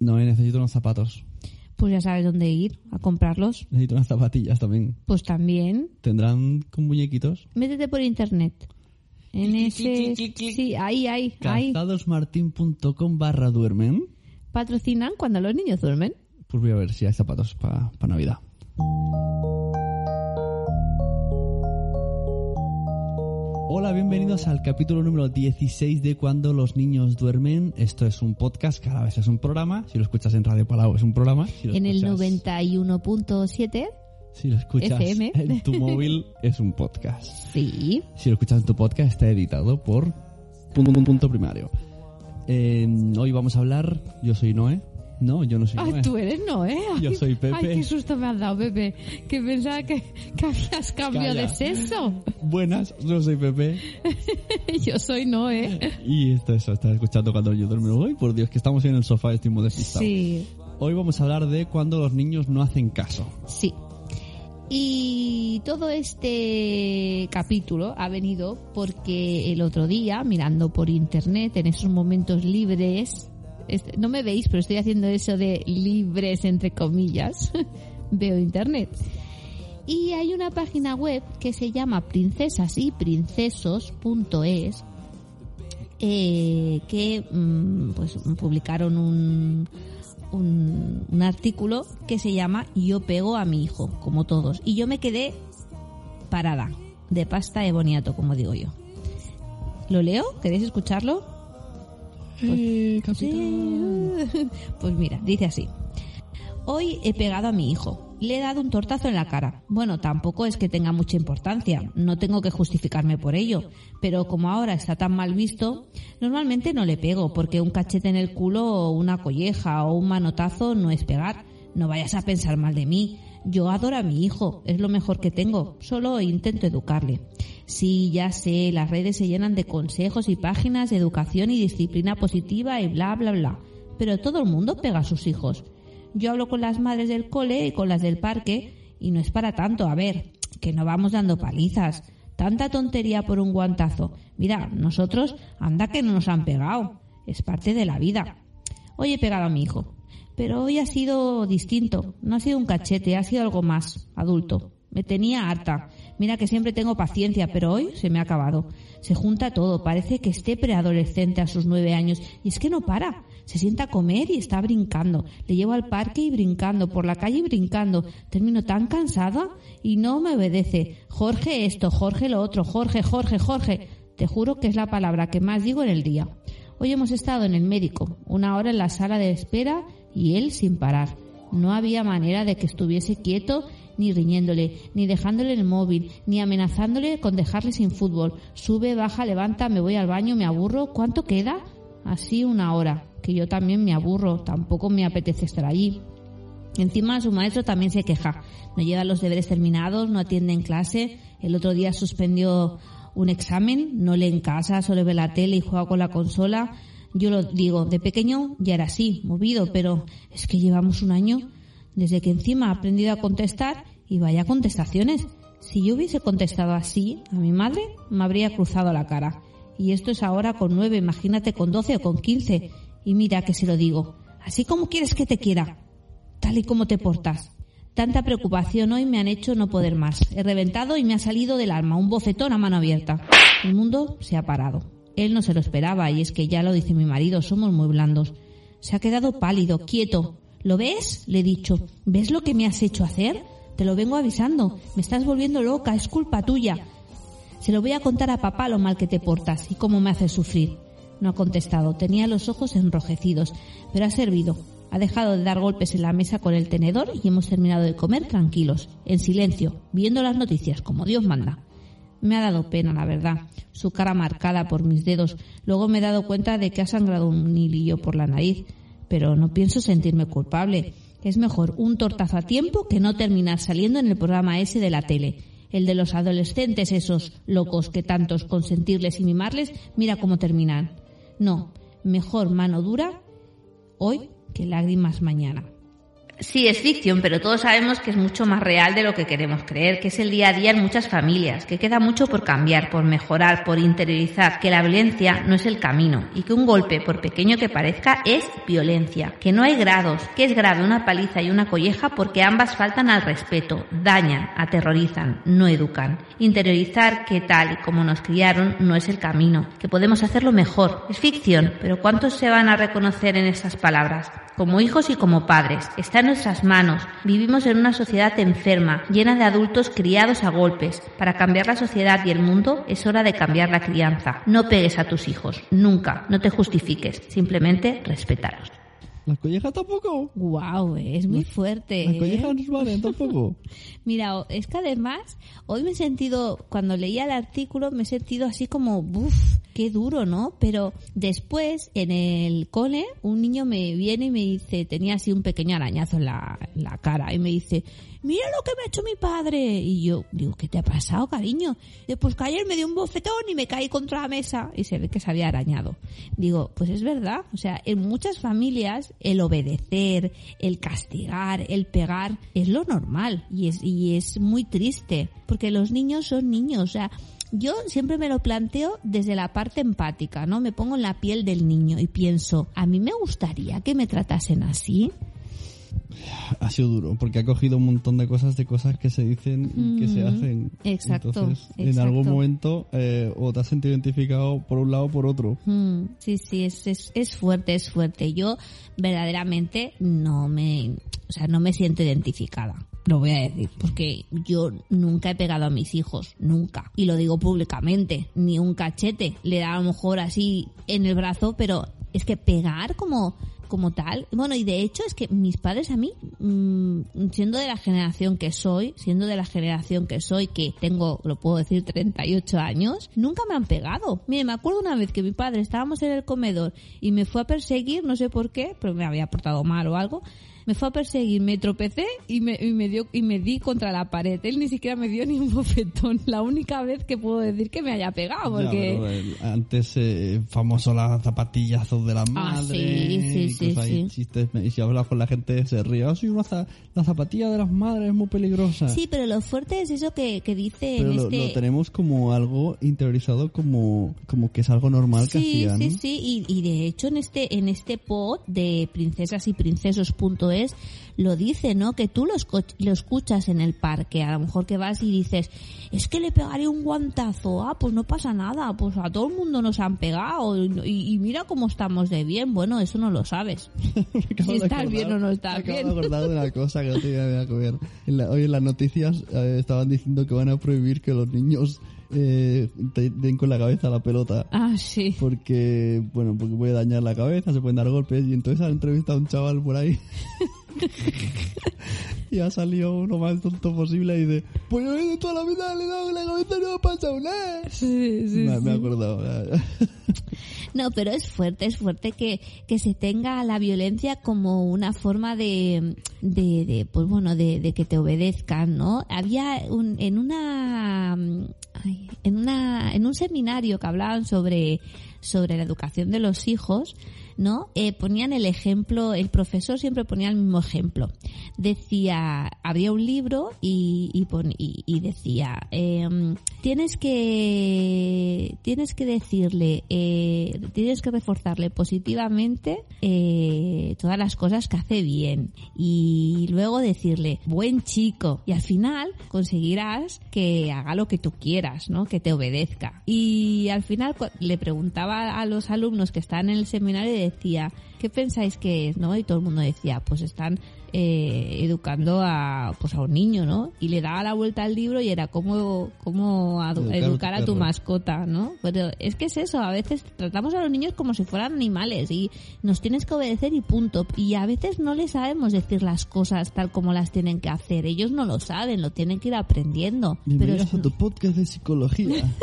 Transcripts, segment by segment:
No, necesito unos zapatos. Pues ya sabes dónde ir a comprarlos. Necesito unas zapatillas también. Pues también. ¿Tendrán con muñequitos? Métete por internet. En ese... Sí, ahí, ahí, ahí. Calzadosmartin.com barra duermen. Patrocinan cuando los niños duermen. Pues voy a ver si hay zapatos para Navidad. Hola, bienvenidos al capítulo número 16 de Cuando los niños duermen. Esto es un podcast, cada vez es un programa. Si lo escuchas en Radio Palau es un programa. Si lo En el escuchas- 91.7, Si lo escuchas FM. en tu móvil es un podcast. sí. Si lo escuchas en tu podcast está editado por punto, punto, punto primario. Eh, hoy vamos a hablar, yo soy Noé. No, yo no soy Ay, Noé. tú eres no, ¿eh? Yo Ay, soy Pepe. Ay, qué susto me has dado, Pepe. Que pensaba que, que habías cambiado Calla. de sexo. Buenas, yo soy Pepe. Yo soy no, ¿eh? Y esto eso, estás escuchando cuando yo duermo. Hoy, por Dios, que estamos en el sofá, estoy muy despistado. Sí, Hoy vamos a hablar de cuando los niños no hacen caso. sí. Y todo este capítulo ha venido porque el otro día, mirando por internet, en esos momentos libres, no me veis, pero estoy haciendo eso de libres entre comillas, veo internet. Y hay una página web que se llama princesasyprincesos.es eh, que mm, pues publicaron un, artículo que se llama Yo pego a mi hijo, como todos. Y yo me quedé parada, de pasta de boniato, como digo yo. ¿Lo leo? ¿Queréis escucharlo? Eh, Sí. Pues mira, dice así. Hoy he pegado a mi hijo. Le he dado un tortazo en la cara. Bueno, tampoco es que tenga mucha importancia. No tengo que justificarme por ello. Pero como ahora está tan mal visto, normalmente no le pego porque un cachete en el culo o una colleja o un manotazo no es pegar. No vayas a pensar mal de mí. Yo adoro a mi hijo, es lo mejor que tengo, solo intento educarle. Sí, ya sé, las redes se llenan de consejos y páginas de educación y disciplina positiva y bla, bla, bla. Pero todo el mundo pega a sus hijos. Yo hablo con las madres del cole y con las del parque y no es para tanto, a ver, que no vamos dando palizas. Tanta tontería por un guantazo. Mira, nosotros, anda que no nos han pegado. Es parte de la vida. Hoy he pegado a mi hijo. Pero hoy ha sido distinto. No ha sido un cachete, ha sido algo más, adulto. Me tenía harta. Mira que siempre tengo paciencia, pero hoy se me ha acabado. Se junta todo, parece que esté preadolescente a sus nueve años. Y es que no para. Se sienta a comer y está brincando. Le llevo al parque y brincando, por la calle y brincando. Termino tan cansada y no me obedece. Jorge esto, Jorge lo otro, Jorge, Jorge, Jorge. Te juro que es la palabra que más digo en el día. Hoy hemos estado en el médico, una hora en la sala de espera y él sin parar. No había manera de que estuviese quieto ni riñéndole, ni dejándole el móvil, ni amenazándole con dejarle sin fútbol. Sube, baja, levanta, me voy al baño, me aburro. ¿Cuánto queda? Así una hora, que yo también me aburro, tampoco me apetece estar allí. Encima su maestro también se queja. No lleva los deberes terminados, no atiende en clase. El otro día suspendió un examen, no lee en casa, solo ve la tele y juega con la consola. Yo lo digo, de pequeño ya era así, movido, pero es que llevamos un año desde que encima ha aprendido a contestar y vaya contestaciones. Si yo hubiese contestado así a mi madre, me habría cruzado la cara. Y esto es ahora con nueve, imagínate con doce o con quince. Y mira que se lo digo, así como quieres que te quiera, tal y como te portas. Tanta preocupación hoy me han hecho no poder más. He reventado y me ha salido del alma un bofetón a mano abierta. El mundo se ha parado. Él no se lo esperaba y es que ya lo dice mi marido, somos muy blandos. Se ha quedado pálido, quieto. ¿Lo ves? Le he dicho. ¿Ves lo que me has hecho hacer? Te lo vengo avisando. Me estás volviendo loca, es culpa tuya. Se lo voy a contar a papá lo mal que te portas y cómo me haces sufrir. No ha contestado. Tenía los ojos enrojecidos, pero ha servido. Ha dejado de dar golpes en la mesa con el tenedor y hemos terminado de comer tranquilos, en silencio, viendo las noticias como Dios manda. Me ha dado pena, la verdad, su cara marcada por mis dedos. Luego me he dado cuenta de que ha sangrado un hilillo por la nariz. pero no pienso sentirme culpable. Es mejor un tortazo a tiempo que no terminar saliendo en el programa ese de la tele. El de los adolescentes, esos locos que tantos consentirles y mimarles, mira cómo terminan. No, mejor mano dura hoy que lágrimas mañana. Sí, es ficción, pero todos sabemos que es mucho más real de lo que queremos creer, que es el día a día en muchas familias, que queda mucho por cambiar, por mejorar, por interiorizar, que la violencia no es el camino y que un golpe, por pequeño que parezca, es violencia, que no hay grados, que es grave una paliza y una colleja porque ambas faltan al respeto, dañan, aterrorizan, no educan. Interiorizar que tal y como nos criaron no es el camino, que podemos hacerlo mejor. Es ficción, pero ¿cuántos se van a reconocer en esas palabras? Como hijos y como padres, está en nuestras manos. Vivimos en una sociedad enferma, llena de adultos criados a golpes. Para cambiar la sociedad y el mundo es hora de cambiar la crianza. No pegues a tus hijos, nunca, no te justifiques, simplemente respétalos. ¿Las collejas tampoco? Wow, es muy fuerte. Las ¿eh? collejas no valen tampoco. Mira, es que además, hoy me he sentido, cuando leía el artículo, me he sentido así como, uff, qué duro, ¿no? Pero después, en el cole, un niño me viene y me dice, tenía así un pequeño arañazo en la, en la cara, y me dice, mira lo que me ha hecho mi padre. Y yo digo, ¿qué te ha pasado, cariño? Dice, pues que ayer me dio un bofetón y me caí contra la mesa y se ve que se había arañado. Digo, pues es verdad. O sea, en muchas familias el obedecer, el castigar, el pegar es lo normal y es, y es muy triste porque los niños son niños. O sea, yo siempre me lo planteo desde la parte empática, ¿no? Me pongo en la piel del niño y pienso, a mí me gustaría que me tratasen así ha sido duro, porque ha cogido un montón de cosas de cosas que se dicen y que se hacen. Exacto. Entonces, en algún momento, eh, o te has sentido identificado por un lado o por otro. Mm, sí, sí, es, es, es fuerte, es fuerte. Yo verdaderamente no me, o sea, no me siento identificada. Lo voy a decir, porque yo nunca he pegado a mis hijos, nunca. Y lo digo públicamente, ni un cachete. Le da a lo mejor así en el brazo, pero es que pegar como como tal. Bueno, y de hecho es que mis padres a mí, mmm, siendo de la generación que soy, siendo de la generación que soy, que tengo, lo puedo decir, 38 años, nunca me han pegado. Mire, me acuerdo una vez que mi padre estábamos en el comedor y me fue a perseguir, no sé por qué, pero me había portado mal o algo. Me fue a perseguir, me tropecé y me, y me dio y me di contra la pared. Él ni siquiera me dio ni un bofetón. La única vez que puedo decir que me haya pegado, Ya, porque eh, antes, eh, famoso las zapatillazos de la madre. Ah, sí, sí, y sí, sí. chistes, y si hablas con la gente se ríe. Ah, sí, una za- la zapatilla de las madres es muy peligrosa. Sí, pero lo fuerte es eso que, que dice pero en lo, este... lo tenemos como algo interiorizado como, como que es algo normal que sí, hacían. sí, sí, y, y de hecho en este en este pod de princesas y princesos.es lo dice, ¿no? Que tú lo, lo escuchas en el parque, a lo mejor que vas y dices, es que le pegaré un guantazo, ah, pues no pasa nada, pues a todo el mundo nos han pegado y, y mira cómo estamos de bien, bueno, eso no lo sabes. Me Si estás bien o no estás me bien. de acordar de una cosa que no tenía que ver. En la- hoy en las noticias eh, estaban diciendo que van a prohibir que los niños eh, te- den con la cabeza la pelota. Ah, sí. Porque, bueno, porque puede dañar la cabeza, se pueden dar golpes. Y entonces han entrevistado a un chaval por ahí. y ha salido lo más tonto posible y dice, pues yo de toda la vida le he dado la cabeza y no me ha pasado nada. Sí, sí, me, me he sí. acordado. No, pero es fuerte, es fuerte que, que se tenga la violencia como una forma de, de, de, pues bueno, de, de que te obedezcan, ¿no? Había un, en una, en una, en un seminario que hablaban sobre, sobre la educación de los hijos, ¿no? Eh, ponían el ejemplo, el profesor siempre ponía el mismo ejemplo. Decía, había un libro y, y, y- decía, em, tienes que, tienes que decirle, eh, tienes que reforzarle positivamente eh, todas las cosas que hace bien y luego decirle, buen chico, y al final conseguirás que haga lo que tú quieras, ¿no? Que te obedezca. Y al final le preguntaba a los alumnos que estaban en el seminario y decía, ¿qué pensáis que es, no? Y todo el mundo decía, pues están eh, educando a pues a un niño, ¿no? Y le daba la vuelta al libro y era cómo, cómo adu- Educar a tu educar a tu perro. mascota, ¿no? Pero es que es eso, a veces tratamos a los niños como si fueran animales y nos tienes que obedecer y punto. Y a veces no les sabemos decir las cosas tal como las tienen que hacer. Ellos no lo saben, lo tienen que ir aprendiendo. Pero es- a tu podcast de psicología.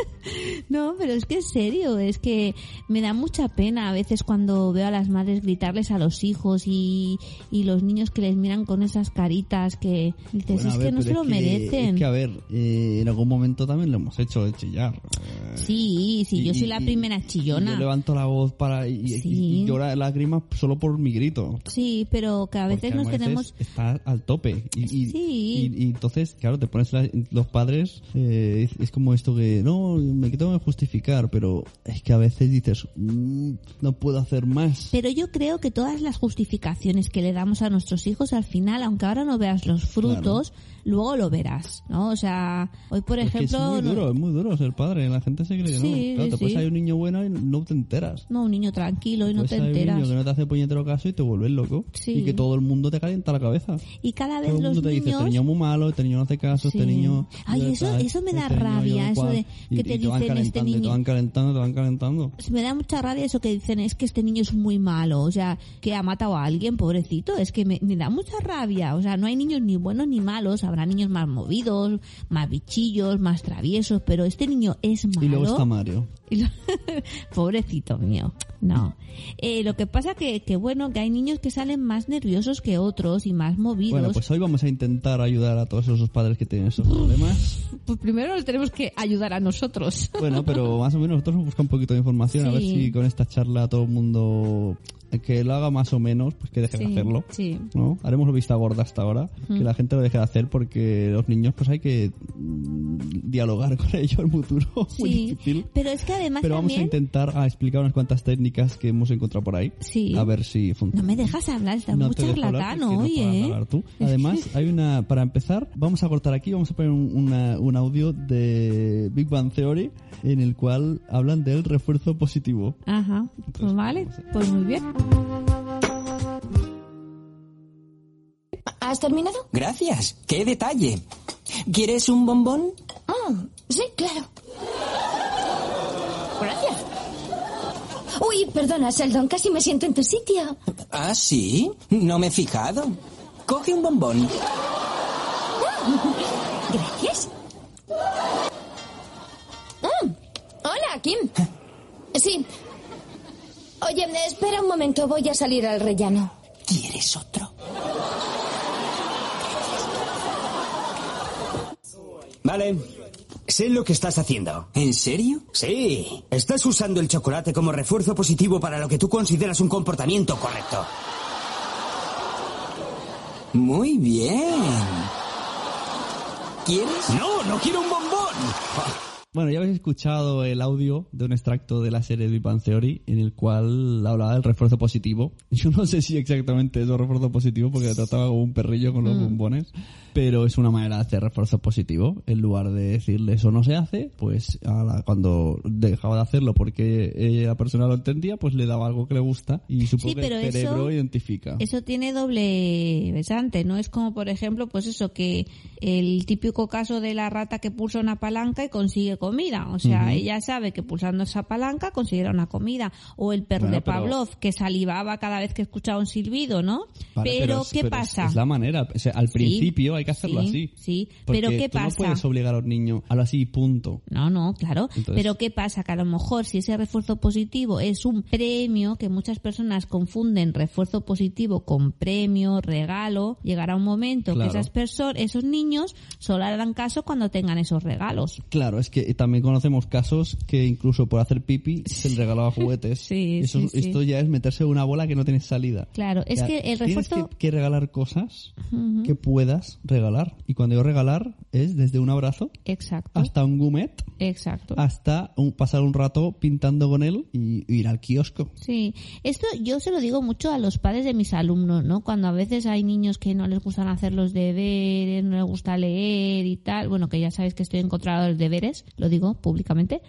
No, pero es que en serio, es que me da mucha pena a veces cuando veo a las madres gritarles a los hijos y, y los niños que les miran con esas caritas que dices, Bueno, es ver, que no se lo que- merecen. Es que, a ver, eh, en algún momento también lo hemos hecho, de chillar. Eh, Sí, sí, yo soy la y- primera chillona. Yo levanto la voz para y, Sí. y llora lágrimas solo por mi grito. Sí, pero que a veces Porque nos tenemos... es- está al tope. Y, Sí. y- entonces, claro, te pones la- los padres, eh, es, es como esto que, no, me tengo que justificar, pero es que a veces dices, "Mm, no puedo hacer más. Pero yo creo que todas las justificaciones que le damos a nuestros hijos al final, aunque ahora no veas los frutos, luego lo verás, ¿no? O sea, hoy por Es que es ejemplo... muy no- duro, es muy duro ser padre. La gente se cree que Sí, no. Claro, sí, te puedes sí. hay un niño bueno y no te enteras. No, un niño tranquilo y no te hay un enteras. niño que no te hace puñetero caso y te vuelves loco. Sí. Y que todo el mundo te calienta la cabeza. Y cada vez Todo el los mundo te dice, niños... este niño es muy malo, este niño no hace caso, este niño... Ay, eso- eso me da este rabia, eso cual". de que y te dicen, este niño- Te van calentando, te van calentando. Me da mucha rabia eso que dicen, es que este niño es muy malo, o sea, que ha matado a alguien, pobrecito, es que me, me da mucha rabia, o sea, no hay niños ni buenos ni malos, habrá niños más movidos, más bichillos, más traviesos, pero este niño es malo. Y luego está Mario. Y lo- Pobrecito mío. No. Eh, lo que pasa que, que bueno, que hay niños que salen más nerviosos que otros y más movidos. Bueno, pues hoy vamos a intentar ayudar a todos esos padres que tienen esos problemas. Pues primero nos tenemos que ayudar a nosotros. Bueno, pero más o menos nosotros buscado un poquito de información a ver si con esta charla todo el mundo que lo haga más o menos, pues que deje de Sí, hacerlo. sí. ¿no? Haremos vista gorda hasta ahora, que la gente lo deje de hacer porque los niños pues hay que mm, dialogar con ellos en futuro, muy Sí, difícil. pero es que además Pero vamos a intentar a explicar unas cuantas técnicas que hemos encontrado por ahí. Sí. A ver si No funciona. me dejas hablar, estás No muy charlatano no hoy, de ¿eh? hablar tú. Además, hay una, para empezar, vamos a cortar aquí, vamos a poner un, una- un audio de Big Bang Theory en el cual hablan del refuerzo positivo. Ajá, pues vale, pues muy bien. ¿Has terminado? Gracias. ¡Qué detalle! ¿Quieres un bombón? Ah, sí, claro. Gracias. Uy, perdona, Sheldon, casi me siento en tu sitio. ¿Ah, sí? No me he fijado. Coge un bombón. Gracias. Ah, hola, Kim. Sí. Oye, espera un momento, voy a salir al rellano. ¿Quieres otro? Vale. Sé lo que estás haciendo. ¿En serio? Sí. Estás usando el chocolate como refuerzo positivo para lo que tú consideras un comportamiento correcto. Muy bien. ¿Quieres? No, no quiero un bombón. Bueno, ya habéis escuchado el audio de un extracto de la serie Big Bang Theory en el cual hablaba del refuerzo positivo. Yo no sé si exactamente es un refuerzo positivo porque trataba como un perrillo con los bombones, pero es una manera de hacer refuerzo positivo. En lugar de decirle eso no se hace, pues la- cuando dejaba de hacerlo porque eh, la persona lo entendía, pues le daba algo que le gusta y supongo Sí, que el cerebro eso- identifica. Eso tiene doble besante, ¿no? Es como, por ejemplo, pues eso, que el típico caso de la rata que pulsa una palanca y consigue comida. O sea, ella sabe que pulsando esa palanca conseguirá una comida. O el perro Bueno, de pero- Pavlov, que salivaba cada vez que escuchaba un silbido, ¿no? Vale, pero, es- ¿qué pero es- pasa? Es, la manera. O sea, al Sí, principio hay que hacerlo sí, así. sí. Pero ¿qué tú pasa? No puedes obligar a los niños a lo así, punto. No, no, claro. Entonces- Pero ¿qué pasa? Que a lo mejor si ese refuerzo positivo es un premio, que muchas personas confunden refuerzo positivo con premio, regalo, llegará un momento Claro. que esas personas, esos niños solo harán caso cuando tengan esos regalos. Claro, es que también conocemos casos que incluso por hacer pipi se le regalaba juguetes. Sí, Eso- sí. Esto ya es meterse en una bola que no tiene salida. Claro, es que el tienes refuerzo... que, que regalar cosas que puedas regalar. Y cuando yo regalar es desde un abrazo Exacto, hasta un gumet, exacto. hasta un- pasar un rato pintando con él y ir al kiosco. Sí, esto yo se lo digo mucho a los padres de mis alumnos, ¿no? Cuando a veces hay niños que no les gustan hacer los deberes, no les gusta leer y tal, bueno, que ya sabéis que estoy en contra de los deberes, lo digo públicamente,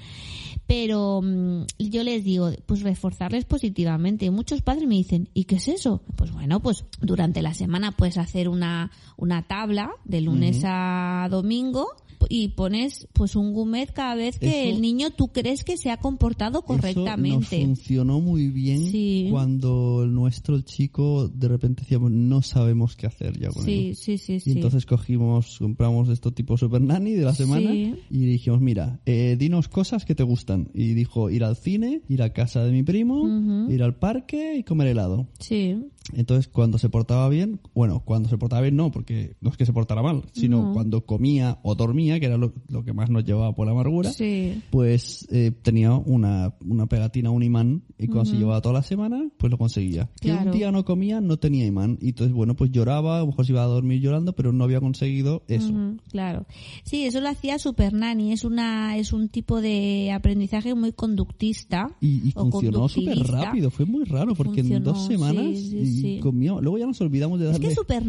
pero mm, yo les digo, pues reforzarles positivamente. Y muchos padres me dicen, ¿y qué es eso? Pues bueno, pues durante la semana puedes hacer una, una tabla de lunes a domingo y pones pues un gumet cada vez que Eso- el niño tú crees que se ha comportado correctamente. Eso nos funcionó muy bien Sí. cuando el nuestro, el chico, de repente decíamos, no sabemos qué hacer ya con Sí, él. sí, sí, Y sí. entonces cogimos, compramos esto tipo Super Nanny de la semana Sí. y dijimos, mira, eh, dinos cosas que te gustan. Y dijo, ir al cine, ir a casa de mi primo, ir al parque y comer helado. Sí. Entonces, cuando se portaba bien, bueno, cuando se portaba bien no, porque no es que se portara mal, sino No. cuando comía o dormía, que era lo, lo que más nos llevaba por la amargura, Sí. pues eh, tenía una, una pegatina, un imán, y cuando se llevaba toda la semana, pues lo conseguía. Que Claro. un día no comía, no tenía imán, y entonces, bueno, pues lloraba, a lo mejor se iba a dormir llorando, pero no había conseguido eso. Claro. Sí, eso lo hacía Super Nanny. Es una, es un tipo de aprendizaje muy conductista. Y, y funcionó súper rápido, fue muy raro, porque en dos semanas sí, sí, y sí. comió. Luego ya nos olvidamos de Es darle... que Super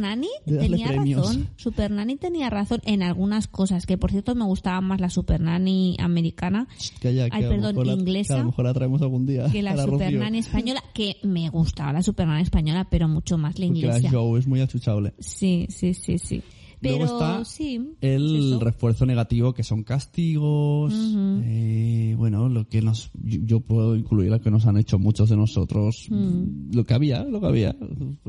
darle tenía premios. razón. Super Nanny tenía razón en algunas cosas, que por cierto me gustaba más la Super Nanny americana que Ay, a lo perdón, mejor la- inglesa. que a lo mejor la traemos algún día. que la a Super Rocío. Nanny española, que me gustaba la Super Nanny española, pero mucho más la Porque la inglesa. show es muy achuchable. Sí, sí, sí, sí. Pero Luego está sí. el eso. refuerzo negativo que son castigos eh, bueno lo que nos yo, yo puedo incluir lo que nos han hecho muchos de nosotros Mm. lo que había lo que había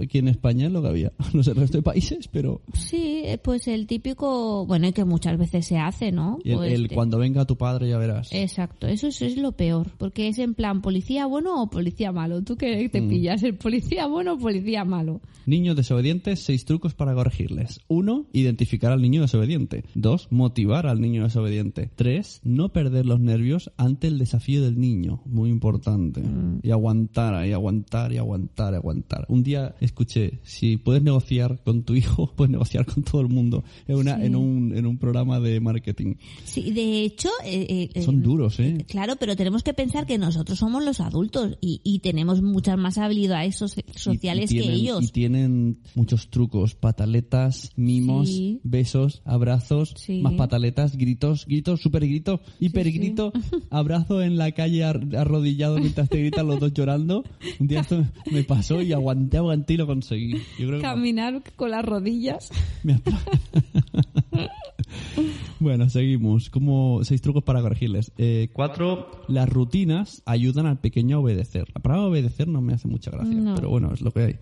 aquí en España es lo que había no sé el resto de países pero Sí, eh, pues el típico, bueno, y que muchas veces se hace, ¿no? el, Pues el cuando venga tu padre ya verás Exacto, eso es, es lo peor, porque es en plan policía bueno o policía malo. ¿Tú Mm. te pillas? ¿El policía bueno o policía malo? Niños desobedientes, seis trucos para corregirles. Uno, identificar al niño desobediente. Dos, motivar al niño desobediente. Tres, no perder los nervios ante el desafío del niño. Muy importante. Y aguantar, y aguantar, y aguantar, y aguantar. Un día escuché, si puedes negociar con tu hijo, puedes negociar con todo el mundo. En, una, Sí. en, un, en un programa de marketing. Sí, de hecho... eh, eh, Son eh, duros, ¿eh? Claro, pero tenemos que pensar que nosotros somos los adultos y, y tenemos muchas más habilidades so- sociales Y- y que ellos. Y tienen muchos trucos, pataletas, mimos, Sí. besos, abrazos, Sí. más pataletas, gritos, gritos, super grito, hiper grito, abrazo en la calle ar- arrodillado mientras te gritan los dos llorando. Un día esto me pasó y aguanté, aguanté y lo conseguí. Yo creo que Caminar con las rodillas. me Bueno, seguimos. Como seis trucos para corregirles. Eh, cuatro, las rutinas ayudan al pequeño a obedecer. La palabra obedecer no me hace mucha gracia, No. pero bueno, es lo que hay.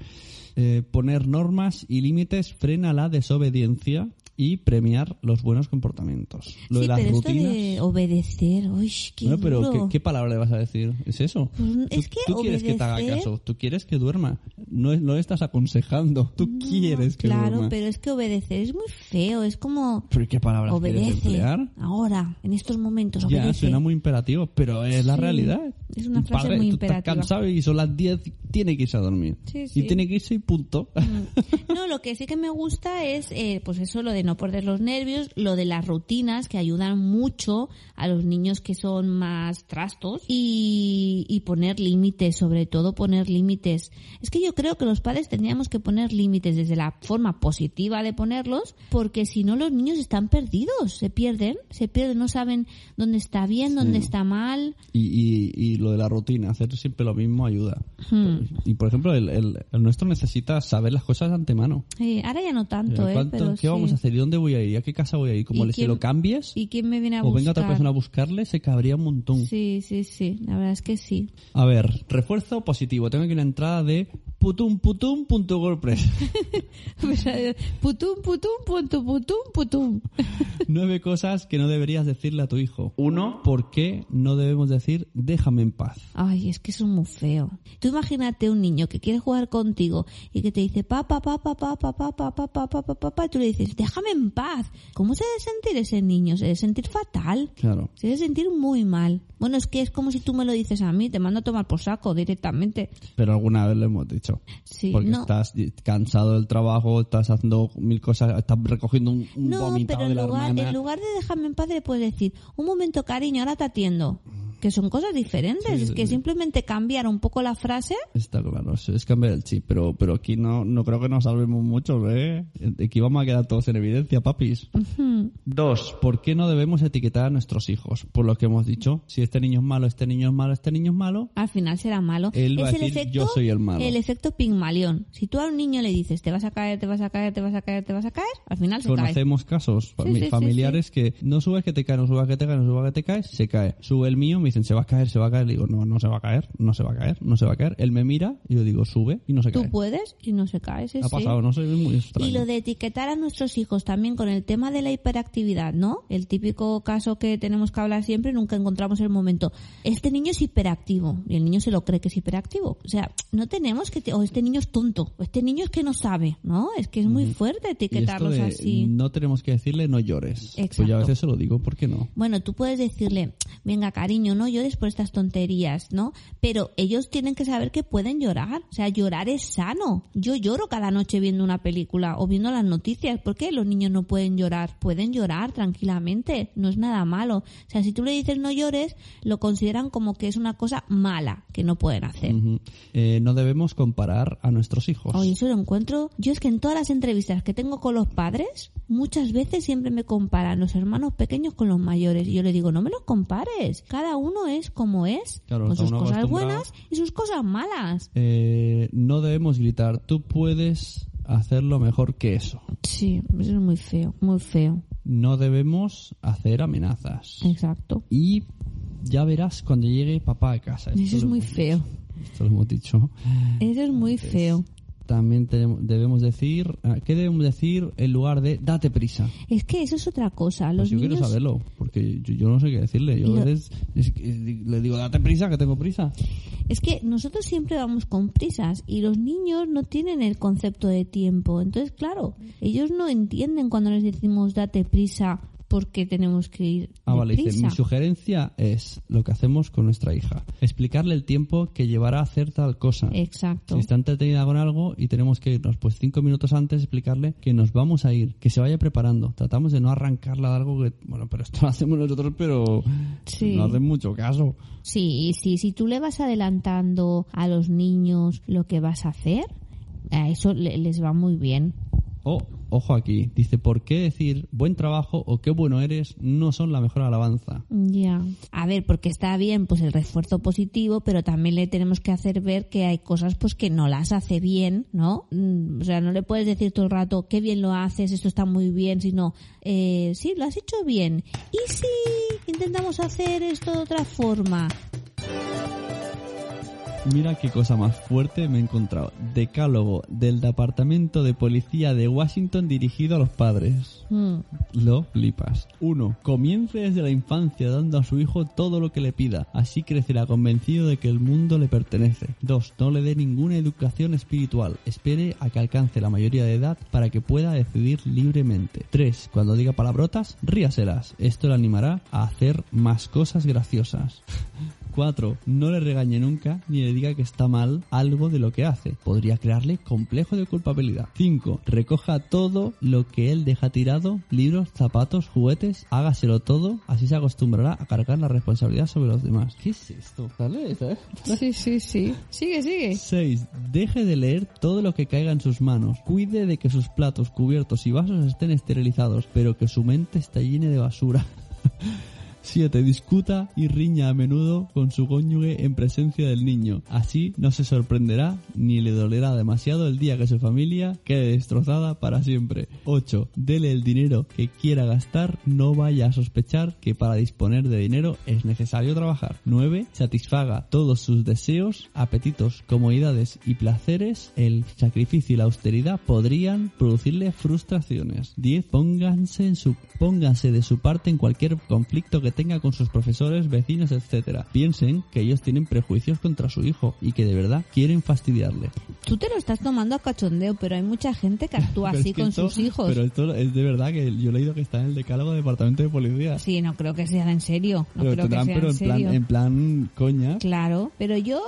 Eh, poner normas y límites frena la desobediencia y premiar los buenos comportamientos. Lo sí, de las pero rutinas. esto de obedecer, uy, qué Bueno, pero. ¿qué, qué palabra le vas a decir? ¿Es eso? Pues, es que tú quieres que te haga obedecer- caso, tú quieres que duerma. No, no le estás aconsejando, tú quieres que Claro, duerma. pero es que obedecer es muy feo, es como ¿Pero qué quieres obedece emplear? ahora, en estos momentos, Ya, obedece. suena muy imperativo, pero es la Sí, realidad. es una Un frase padre, muy tú estás imperativa. cansado y son las 10, tiene que irse a dormir. Sí, Y tiene que irse y punto. No, lo que sí que me gusta es, eh, pues eso, lo de no perder los nervios, lo de las rutinas que ayudan mucho a los niños que son más trastos y, y poner límites, sobre todo poner límites. Es que yo creo que los padres tendríamos que poner límites desde la forma positiva de ponerlos, porque si no los niños están perdidos, se pierden, se pierden, no saben dónde está bien, dónde está mal. Y, y, y lo de la rutina, hacer siempre lo mismo ayuda. Hmm. Y por ejemplo, el, el- el nuestro necesita saber las cosas de antemano. Eh, ahora ya no tanto, ¿eh? ¿Cuánto- Pero ¿Qué sí. vamos a hacer? ¿Y dónde voy a ir? ¿A qué casa voy a ir? Como ¿Y le se quién- lo cambies ¿Y quién me viene a o buscar? venga otra persona a buscarle, se cabría un montón. Sí, sí, sí, la verdad es que sí. A ver, refuerzo positivo. Tengo aquí una entrada de putum putum punto WordPress. putum putum punto putum putum. Nueve cosas que no deberías decirle a tu hijo. Uno, ¿por qué no debemos decir déjame en paz? Ay, es que es muy feo. Tú imagínate un niño que quiere jugar contigo y que te dice papá, papá, papá, papá, papá, papá, papá, y tú le dices déjame en paz. ¿Cómo se debe sentir ese niño? Se debe sentir fatal. Claro. Se debe sentir muy mal. Bueno, es que es como si tú me lo dices a mí, te mando a tomar por saco directamente. Pero alguna vez lo hemos dicho. Sí, Porque no. estás cansado del trabajo, estás haciendo mil cosas, estás recogiendo un, un No, vomitado pero de en la lugar, hermana. en lugar de dejarme en paz le puedes decir, un momento cariño, ahora te atiendo. Que son cosas diferentes. Sí, es sí, que sí. simplemente cambiar un poco la frase. Está claro, es, cambiar el chip, pero, pero aquí no, no creo que nos salvemos mucho, ¿eh? Aquí vamos a quedar todos en evidencia, papis. Dos, ¿por qué no debemos etiquetar a nuestros hijos? Por lo que hemos dicho, si este niño es malo, este niño es malo, este niño es malo, Al final será malo. Él va es a el decir, efecto, "Yo soy el malo". El efecto Pigmalión. Si tú a un niño le dices, te vas a caer, te vas a caer, te vas a caer, te vas a caer, al final se cae. conocemos casos sí, sí, familiares que no subes que te caes, no subas que te caes, no subas que te caes, se cae. Sube el mío, me dicen, se va a caer, se va a caer. Le digo, no, no se va a caer, no se va a caer, no se va a caer. Él me mira y yo digo, sube y no se Tú cae. puedes y no se cae. sí, ha sí. pasado, no sé, es muy extraño. Y lo de etiquetar a nuestros hijos también con el tema de la hiperactividad, ¿no? El típico caso que tenemos que hablar siempre, nunca encontramos el momento. Este niño es hiperactivo y el niño se lo cree que es hiperactivo. O sea, no tenemos que, te- o este niño es tonto, o este niño es que no sabe, ¿no? Es que es muy fuerte etiquetarlos de así. no tenemos que decirle no llores. Pues yo Exacto. a veces se lo digo, ¿por qué no? Bueno, tú puedes decirle, venga cariño, no llores por estas tonterías, ¿no? Pero ellos tienen que saber que pueden llorar. O sea, llorar es sano. Yo lloro cada noche viendo una película o viendo las noticias. ¿Por qué los niños no pueden llorar? Pueden llorar tranquilamente. No es nada malo. O sea, si tú le dices no llores, lo consideran como que es una cosa mala que no pueden hacer. Eh, no debemos comparar a nuestros hijos. Oye, eso lo encuentro. Yo es que en todas las entrevistas que tengo con los padres, muchas veces siempre me comparan los hermanos pequeños con los mayores. Y yo le digo, no me los compares. Cada uno es como es, Claro, con sus uno cosas buenas y sus cosas malas. Eh, no debemos gritar, tú puedes hacerlo mejor que eso. Sí, eso es muy feo, muy feo. No debemos hacer amenazas. Exacto. Y ya verás cuando llegue papá a casa. Esto Eso es muy feo. Esto lo hemos dicho. Eso es muy feo. También tenemos- debemos decir, ah, ¿qué debemos decir en lugar de date prisa? Es que eso es otra cosa. Pues Los yo niños... quiero saberlo, porque yo, yo no sé qué decirle. Yo a veces es que le digo, date prisa, que tengo prisa. Es que nosotros siempre vamos con prisas y los niños no tienen el concepto de tiempo. Entonces, claro, ellos no entienden cuando les decimos date prisa porque tenemos que ir Ah, vale, dice, mi sugerencia es lo que hacemos con nuestra hija. Explicarle el tiempo que llevará a hacer tal cosa. Exacto. Si está entretenida con algo y tenemos que irnos, pues cinco minutos antes explicarle que nos vamos a ir, que se vaya preparando. Tratamos de no arrancarla de algo que, bueno, pero esto lo hacemos nosotros, pero Sí. no hacen mucho caso. Sí, sí, si tú le vas adelantando a los niños lo que vas a hacer, a eso le- les va muy bien. Oh, ojo aquí, dice, ¿por qué decir buen trabajo o qué bueno eres no son la mejor alabanza? Ya. A ver, porque está bien pues el refuerzo positivo, pero también le tenemos que hacer ver que hay cosas pues que no las hace bien, ¿no? Mm, O sea, no le puedes decir todo el rato qué bien lo haces, esto está muy bien, sino eh, sí, lo has hecho bien. ¿Y si intentamos hacer esto de otra forma? Mira qué cosa más fuerte me he encontrado. Decálogo del Departamento de Policía de Washington dirigido a los padres. Mm, Lo flipas. 1. Comience desde la infancia dando a su hijo todo lo que le pida. Así crecerá convencido de que el mundo le pertenece. 2. No le dé ninguna educación espiritual. Espere a que alcance la mayoría de edad para que pueda decidir libremente. 3. Cuando diga palabrotas, ríaselas. Esto le animará a hacer más cosas graciosas. 4. No le regañe nunca ni le diga que está mal algo de lo que hace. Podría crearle complejo de culpabilidad. 5. Recoja todo lo que él deja tirado, libros, zapatos, juguetes, hágaselo todo, así se acostumbrará a cargar la responsabilidad sobre los demás. ¿Qué es esto? ¿Sale? ¿Sabes? Sí, sí, sí. Sigue, sigue. 6. Deje de leer todo lo que caiga en sus manos. Cuide de que sus platos, cubiertos y vasos estén esterilizados, pero que su mente esté llena de basura. 7. Discuta y riña a menudo con su cónyuge en presencia del niño. Así no se sorprenderá ni le dolerá demasiado el día que su familia quede destrozada para siempre. 8. Dele el dinero que quiera gastar, no vaya a sospechar que para disponer de dinero es necesario trabajar. 9. Satisfaga todos sus deseos, apetitos, comodidades y placeres. El sacrificio y la austeridad podrían producirle frustraciones. 10. Pónganse, en su, pónganse de su parte en cualquier conflicto que tenga con sus profesores, vecinos, etc. Piensen que ellos tienen prejuicios contra su hijo y que de verdad quieren fastidiarle. Tú te lo estás tomando a cachondeo, pero hay mucha gente que actúa así que con esto- sus hijos. Pero esto es de verdad que yo he leído que está en el decálogo del departamento de policía. Sí, no creo que sea en serio. No pero creo que tendrán, sea pero en en plan, serio. en plan coña. Claro, pero yo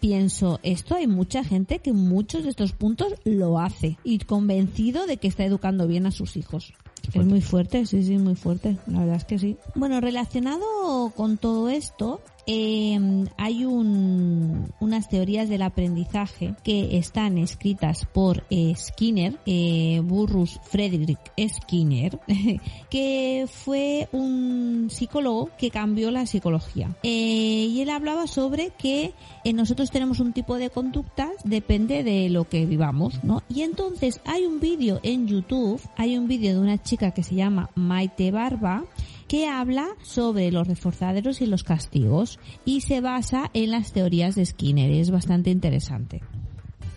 pienso, esto hay mucha gente que muchos de estos puntos lo hace y convencido de que está educando bien a sus hijos. Es muy fuerte, sí, sí, muy fuerte. La verdad es que sí. Bueno, relacionado con todo esto, Eh, hay un- unas teorías del aprendizaje que están escritas por eh, Skinner, eh, Burrus Frederick Skinner, que fue un psicólogo que cambió la psicología. Eh, y él hablaba sobre que nosotros tenemos un tipo de conductas, depende de lo que vivamos, ¿no? Y entonces hay un vídeo en YouTube, hay un vídeo de una chica que se llama Maite Barba, que habla sobre los reforzaderos y los castigos y se basa en las teorías de Skinner. Es bastante interesante.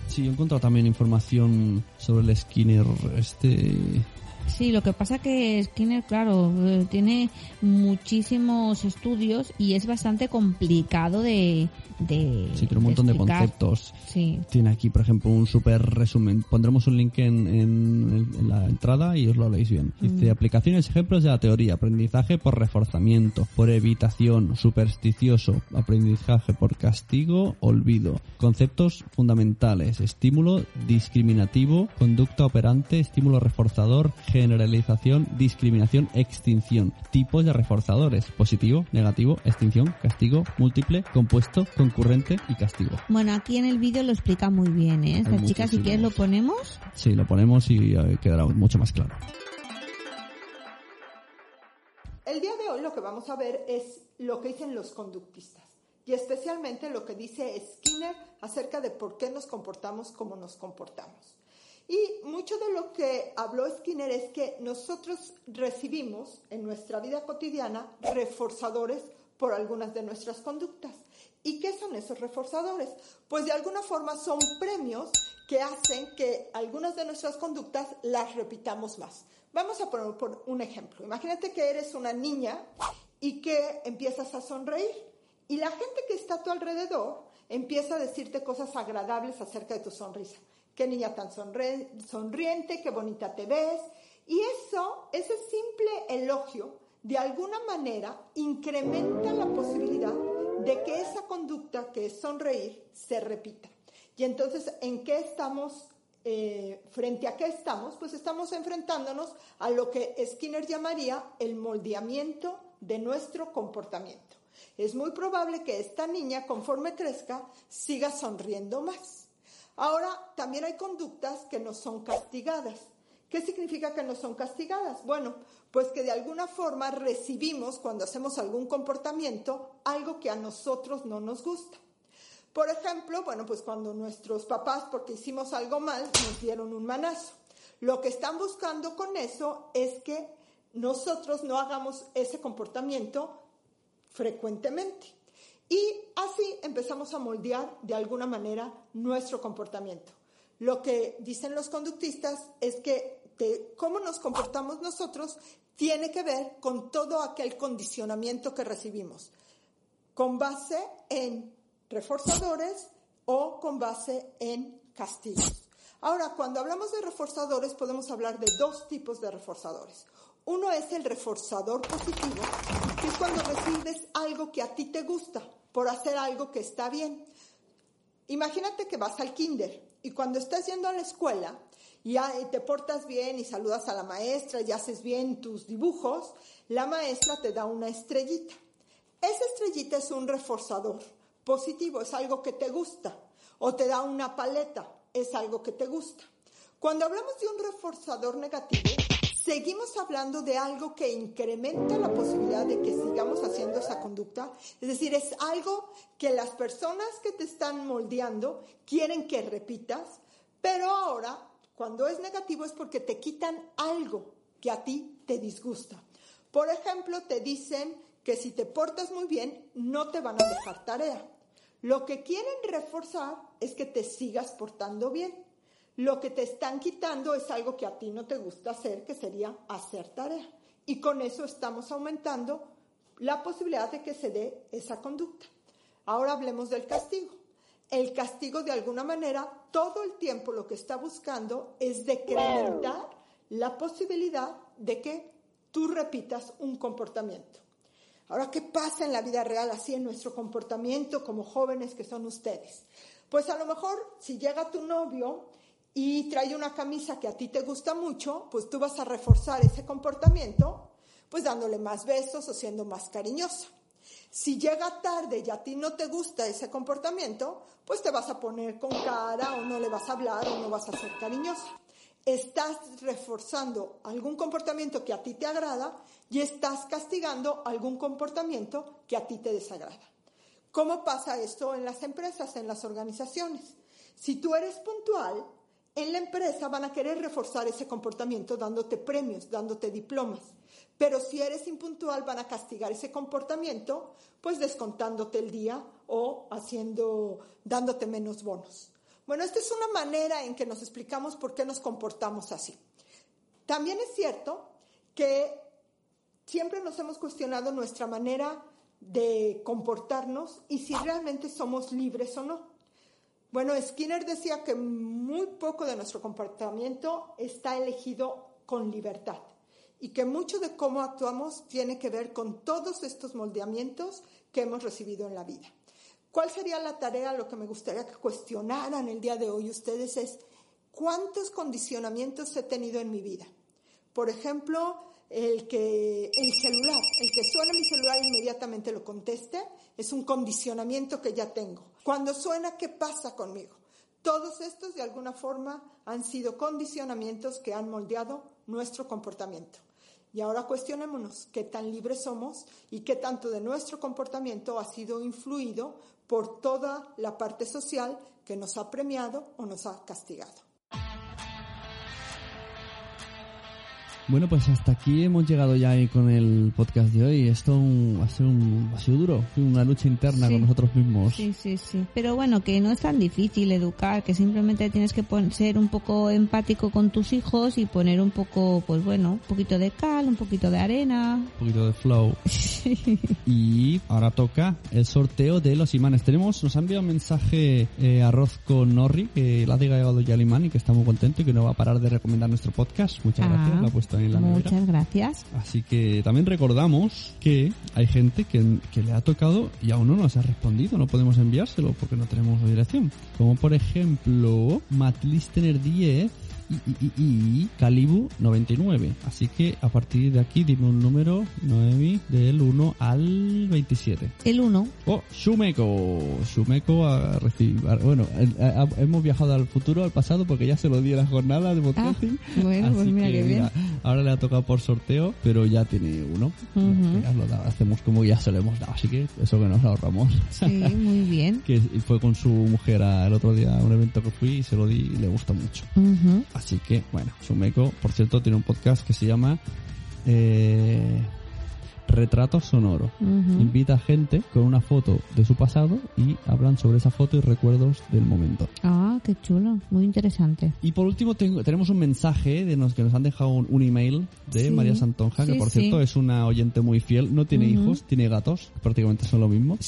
Sí, he encontrado también información sobre el Skinner este... Sí, lo que pasa que Skinner, claro, eh, tiene muchísimos estudios y es bastante complicado de... de Sí, tiene un montón de conceptos. Sí. Tiene aquí, por ejemplo, un super resumen. Pondremos un link en, en la entrada y os lo leéis bien. Dice, aplicaciones, ejemplos de la teoría. Aprendizaje por reforzamiento, por evitación, supersticioso, aprendizaje por castigo, olvido. Conceptos fundamentales, estímulo discriminativo, conducta operante, estímulo reforzador, generalización, discriminación, extinción. Tipos de reforzadores, positivo, negativo, extinción, castigo, múltiple, compuesto, concurrente y castigo. Bueno, aquí en el vídeo lo explica muy bien, ¿eh? Esta Hay chica, si quieres lo ponemos. Sí, lo ponemos y eh, quedará mucho más claro. El día de hoy lo que vamos a ver es lo que dicen los conductistas y especialmente lo que dice Skinner acerca de por qué nos comportamos como nos comportamos. Y mucho de lo que habló Skinner es que nosotros recibimos en nuestra vida cotidiana reforzadores por algunas de nuestras conductas. ¿Y qué son esos reforzadores? Pues de alguna forma son premios que hacen que algunas de nuestras conductas las repitamos más. Vamos a poner un ejemplo. Imagínate que eres una niña y que empiezas a sonreír y la gente que está a tu alrededor empieza a decirte cosas agradables acerca de tu sonrisa. Qué niña tan sonriente, qué bonita te ves. Y eso, ese simple elogio, de alguna manera incrementa la posibilidad de que esa conducta que es sonreír se repita. Y entonces, ¿en qué estamos? eh, frente a qué estamos? Pues estamos enfrentándonos a lo que Skinner llamaría el moldeamiento de nuestro comportamiento. Es muy probable que esta niña, conforme crezca, siga sonriendo más. Ahora, también hay conductas que no son castigadas. ¿Qué significa que no son castigadas? Bueno, pues que de alguna forma recibimos cuando hacemos algún comportamiento algo que a nosotros no nos gusta. Por ejemplo, bueno, pues cuando nuestros papás, porque hicimos algo mal, nos dieron un manazo. Lo que están buscando con eso es que nosotros no hagamos ese comportamiento frecuentemente. Y así empezamos a moldear de alguna manera nuestro comportamiento. Lo que dicen los conductistas es que cómo nos comportamos nosotros tiene que ver con todo aquel condicionamiento que recibimos, con base en reforzadores o con base en castigos. Ahora, cuando hablamos de reforzadores, podemos hablar de dos tipos de reforzadores. Uno es el reforzador positivo, es cuando recibes algo que a ti te gusta por hacer algo que está bien. Imagínate que vas al kinder y cuando estás yendo a la escuela y te portas bien y saludas a la maestra y haces bien tus dibujos, la maestra te da una estrellita. Esa estrellita es un reforzador positivo, es algo que te gusta. O te da una paleta, es algo que te gusta. Cuando hablamos de un reforzador negativo, seguimos hablando de algo que incrementa la posibilidad de que sigamos haciendo esa conducta. Es decir, es algo que las personas que te están moldeando quieren que repitas, pero ahora, cuando es negativo es porque te quitan algo que a ti te disgusta. Por ejemplo, te dicen que si te portas muy bien, no te van a dejar tarea. Lo que quieren reforzar es que te sigas portando bien. Lo que te están quitando es algo que a ti no te gusta hacer, que sería hacer tarea. Y con eso estamos aumentando la posibilidad de que se dé esa conducta. Ahora hablemos del castigo. El castigo, de alguna manera, todo el tiempo lo que está buscando es decrementar la posibilidad de que tú repitas un comportamiento. Ahora, ¿qué pasa en la vida real así en nuestro comportamiento como jóvenes que son ustedes? Pues a lo mejor si llega tu novio y trae una camisa que a ti te gusta mucho, pues tú vas a reforzar ese comportamiento, pues dándole más besos o siendo más cariñosa. Si llega tarde y a ti no te gusta ese comportamiento, pues te vas a poner con cara o no le vas a hablar o no vas a ser cariñosa. Estás reforzando algún comportamiento que a ti te agrada y estás castigando algún comportamiento que a ti te desagrada. ¿Cómo pasa esto en las empresas, en las organizaciones? Si tú eres puntual, en la empresa van a querer reforzar ese comportamiento dándote premios, dándote diplomas. Pero si eres impuntual van a castigar ese comportamiento pues descontándote el día o haciendo dándote menos bonos. Bueno, esta es una manera en que nos explicamos por qué nos comportamos así. También es cierto que siempre nos hemos cuestionado nuestra manera de comportarnos y si realmente somos libres o no. Bueno, Skinner decía que muy poco de nuestro comportamiento está elegido con libertad y que mucho de cómo actuamos tiene que ver con todos estos moldeamientos que hemos recibido en la vida. ¿Cuál sería la tarea? Lo que me gustaría que cuestionaran el día de hoy ustedes es cuántos condicionamientos he tenido en mi vida. Por ejemplo, el que el celular, el que suena mi celular inmediatamente lo conteste, es un condicionamiento que ya tengo. Cuando suena, ¿qué pasa conmigo? Todos estos de alguna forma han sido condicionamientos que han moldeado nuestro comportamiento. Y ahora cuestionémonos qué tan libres somos y qué tanto de nuestro comportamiento ha sido influido por toda la parte social que nos ha premiado o nos ha castigado. Bueno, pues hasta aquí hemos llegado ya con el podcast de hoy. Esto ha, sido un, ha sido duro, una lucha interna con nosotros mismos. Sí, sí, sí. Pero bueno, que no es tan difícil educar, que simplemente tienes que ser un poco empático con tus hijos y poner un poco, pues bueno, un poquito de cal, un poquito de arena. Un poquito de flow. Y ahora toca el sorteo de los imanes. Tenemos, nos ha enviado un mensaje eh, Arroz con Norri, que la ha llegado ya el imán y que está muy contento y que no va a parar de recomendar nuestro podcast. Muchas Ah. gracias, lo ha puesto en la nevera. Muchas gracias. Así que también recordamos que hay gente que, que le ha tocado y aún no nos ha respondido, no podemos enviárselo porque no tenemos la dirección. Como por ejemplo, Matlistener 10 y, y, Calibu 99. Así que a partir de aquí dime un número, Noemi, del 1 al 27. El 1. Oh, Shumeko. Shumeko a recibir. Bueno, a- a- hemos viajado al futuro, al pasado, porque ya se lo di a la jornada de podcasting. Ah, bueno, pues Así mira que, qué bien. mira, ahora le ha tocado por sorteo, pero ya tiene uno. Ujú. Ya lo da- hacemos como ya se lo hemos dado, así que eso que nos ahorramos. Sí, muy bien. que fue con su mujer a- el otro día a un evento que fui y se lo di y le gustó mucho. Ujú. Así que, bueno, Shumeko, por cierto, tiene un podcast que se llama eh, Retrato Sonoro. Invita a gente con una foto de su pasado y hablan sobre esa foto y recuerdos del momento. Ah, qué chulo. Muy interesante. Y por último tengo- tenemos un mensaje de nos, que nos han dejado un, un email de Sí. María Santonja, que por sí. cierto es una oyente muy fiel, no tiene hijos, tiene gatos, prácticamente son lo mismo.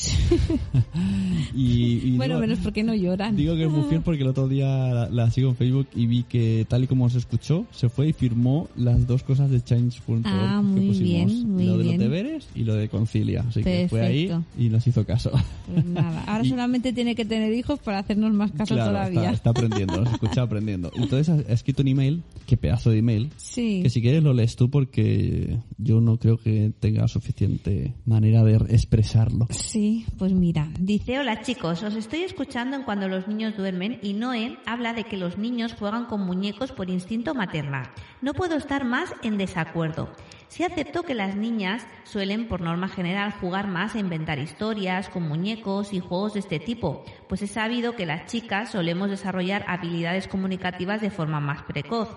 y, y bueno, digo- menos porque no lloran. Digo que es muy fiel porque el otro día la, la sigo en Facebook y vi que tal y como se escuchó, se fue y firmó las dos cosas de Change.org Ah, que pusimos. bien, muy bien. Deberes y lo de Concilia. Así que fue ahí y nos hizo caso. Pues nada, ahora Y- solamente tiene que tener hijos para hacernos más caso Claro, todavía. Está, está aprendiendo, nos escucha aprendiendo. Entonces ha, ha escrito un email, qué pedazo de email, Sí. que si quieres lo lees tú porque yo no creo que tenga suficiente manera de expresarlo. Sí, pues mira, dice, hola chicos, os estoy escuchando en cuando los niños duermen y Noé habla de que los niños juegan con muñecos por instinto maternal. No puedo estar más en desacuerdo. Sí acepto que las niñas suelen, por norma general, jugar más a inventar historias con muñecos y juegos de este tipo, pues he sabido que las chicas solemos desarrollar habilidades comunicativas de forma más precoz.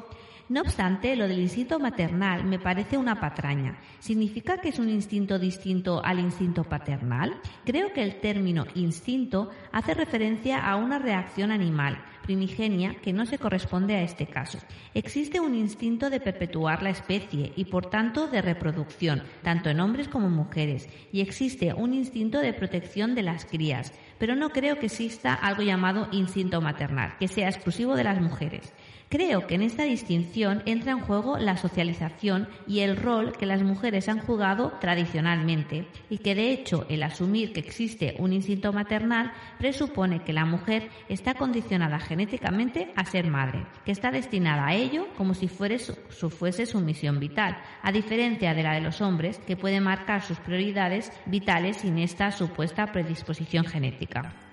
No obstante, lo del instinto maternal me parece una patraña. ¿Significa que es un instinto distinto al instinto paternal? Creo que el término instinto hace referencia a una reacción animal primigenia que no se corresponde a este caso. Existe un instinto de perpetuar la especie y por tanto de reproducción, tanto en hombres como en mujeres, y existe un instinto de protección de las crías, pero no creo que exista algo llamado instinto maternal, que sea exclusivo de las mujeres. Creo que en esta distinción entra en juego la socialización y el rol que las mujeres han jugado tradicionalmente y que de hecho el asumir que existe un instinto maternal presupone que la mujer está condicionada genéticamente a ser madre, que está destinada a ello como si fuese su, misión vital, a diferencia de la de los hombres que pueden marcar sus prioridades vitales sin esta supuesta predisposición genética.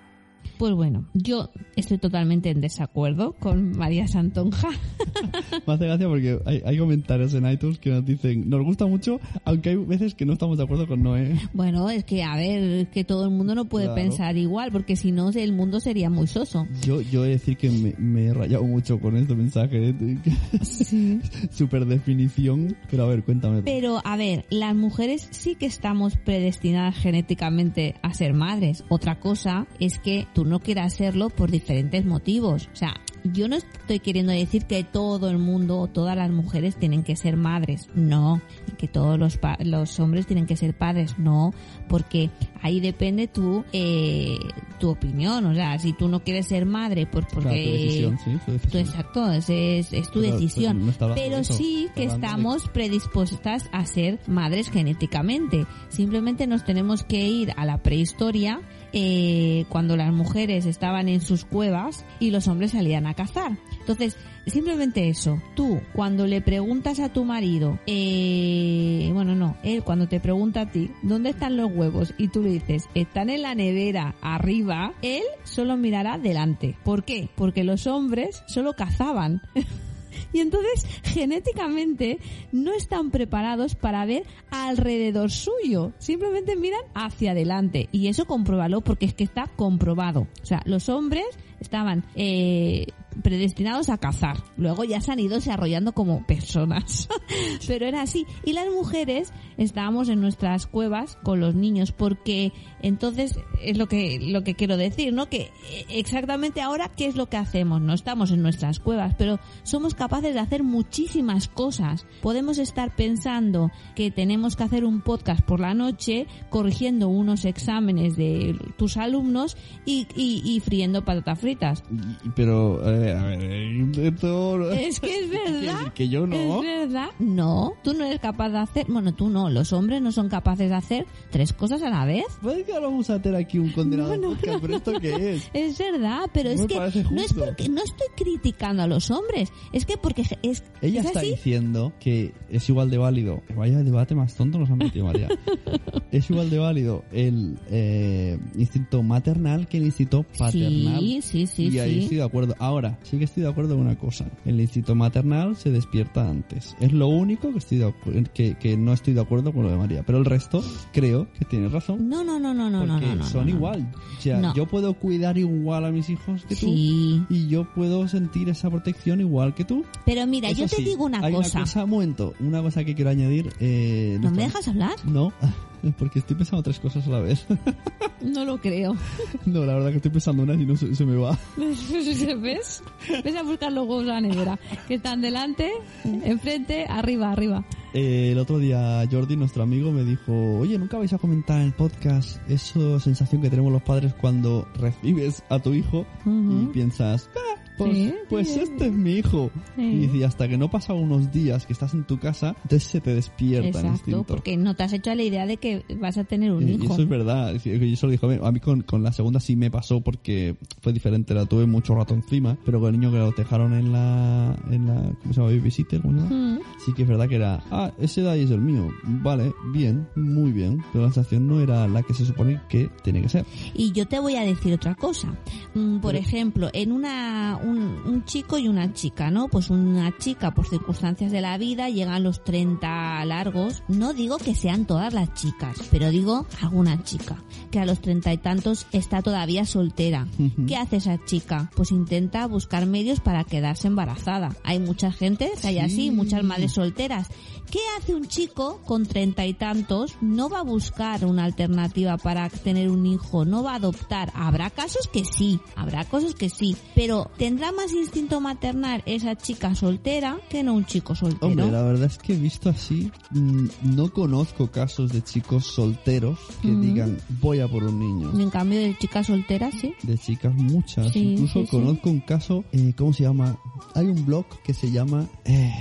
Pues bueno, yo estoy totalmente en desacuerdo con María Santonja. Me hace gracia porque hay, comentarios en iTunes que nos dicen, nos gusta mucho, aunque hay veces que no estamos de acuerdo con Noé. Bueno, es que, a ver, que todo el mundo no puede pensar igual, porque si no, el mundo sería muy soso. Yo, yo he de decir que me, he rayado mucho con este mensaje. ¿eh? Sí. Super definición, pero a ver, cuéntame. Pero, a ver, las mujeres sí que estamos predestinadas genéticamente a ser madres. Otra cosa es que tú no quiera hacerlo por diferentes motivos. O sea, yo no estoy queriendo decir que todo el mundo o todas las mujeres tienen que ser madres, no, que todos los, los hombres tienen que ser padres, no, porque ahí depende tu, eh, tu opinión, o sea, si tú no quieres ser madre, pues porque... tu decisión, sí, tu decisión. exacto, es, es, tu decisión. Pero, sí que estamos predispuestas a ser madres genéticamente. Simplemente nos tenemos que ir a la prehistoria eh, cuando las mujeres estaban en sus cuevas y los hombres salían a cazar. Entonces, simplemente eso. Tú, cuando le preguntas a tu marido, eh, bueno, no, él cuando te pregunta a ti, ¿dónde están los huevos? Y tú le dices, están en la nevera, arriba, él solo mirará delante. ¿Por qué? Porque los hombres solo cazaban. Y entonces, genéticamente, no están preparados para ver alrededor suyo. Simplemente miran hacia adelante. Y eso compruébalo porque es que está comprobado. O sea, los hombres estaban eh, predestinados a cazar. Luego ya se han ido desarrollando como personas. Pero era así. Y las mujeres estábamos en nuestras cuevas con los niños porque entonces es lo que, lo que quiero decir, ¿no? Que exactamente ahora, ¿qué es lo que hacemos? No estamos en nuestras cuevas, pero somos capaces de hacer muchísimas cosas. Podemos estar pensando que tenemos que hacer un podcast por la noche, corrigiendo unos exámenes de tus alumnos y, y, friendo patatas fritas. Pero, eh, a ver, eh, Es que es verdad. Que yo no. Es verdad. No, tú no eres capaz de hacer, bueno, tú no, los hombres no son capaces de hacer tres cosas a la vez. Pues que vamos a hacer aquí un condenado pero ¿esto qué es? Es verdad, pero es que no es porque no estoy criticando a los hombres, es que porque es Ella está diciendo que es igual de válido. Vaya debate más tonto nos han metido, María. es igual de válido el eh, instinto maternal que el instinto paternal. Sí, sí, sí. Y ahí estoy de acuerdo. Ahora, sí que estoy de acuerdo con una cosa. El instinto maternal se despierta antes. Es lo único que estoy que, que no estoy de acuerdo con lo de María. Pero el resto, creo que tienes razón. No, no, no, no, no, porque no, son igual. O sea, yo puedo cuidar igual a mis hijos que tú. Y yo puedo sentir esa protección igual que tú. Pero mira, yo te digo una hay cosa. Una cosa, un momento, una cosa que quiero añadir. Eh, ¿No me dejas hablar? No. Porque estoy pensando tres cosas a la vez. No lo creo. No, la verdad que estoy pensando una y no se, me va. ¿Ves? Ves a buscar los huevos a la nevera. Que están delante, enfrente, arriba, arriba. Eh, el otro día Jordi, nuestro amigo, me dijo, oye, ¿nunca vais a comentar en el podcast esa sensación que tenemos los padres cuando recibes a tu hijo y piensas, ah, pues, pues este es mi hijo. Y, hasta que no pasa unos días que estás en tu casa, entonces se te despierta Exacto, el instinto. porque no te has hecho la idea de que vas a tener un hijo. Y eso es verdad. Yo solo dijo, a mí con, con, la segunda sí me pasó porque fue diferente, la tuve mucho rato encima, pero con el niño que lo dejaron en la, en la, ¿cómo se llama? Babysitter, Sí que es verdad que era, ah, ese de ahí es el mío. Vale, bien, muy bien. Pero la sensación no era la que se supone que tiene que ser. Y yo te voy a decir otra cosa. Mm, por ejemplo, en una, un, chico y una chica, ¿no? Pues una chica, por circunstancias de la vida, llega a los 30 largos. No digo que sean todas las chicas, pero digo alguna chica que a los treinta y tantos está todavía soltera. ¿Qué hace esa chica? Pues intenta buscar medios para quedarse embarazada. Hay mucha gente, que hay así, muchas madres solteras. ¿Qué hace un chico con treinta y tantos? No va a buscar una alternativa para tener un hijo, no va a adoptar. Habrá casos que sí, habrá casos que sí, pero tendrá más instinto maternal esa chica soltera que no un chico soltero. Hombre, la verdad es que visto así, mm, no conozco casos de chicos solteros que Mm. digan voy a por un niño. En cambio de chicas solteras, sí. De chicas muchas. Sí, Incluso sí, sí. conozco un caso, eh, ¿cómo se llama? Hay un blog que se llama... eh,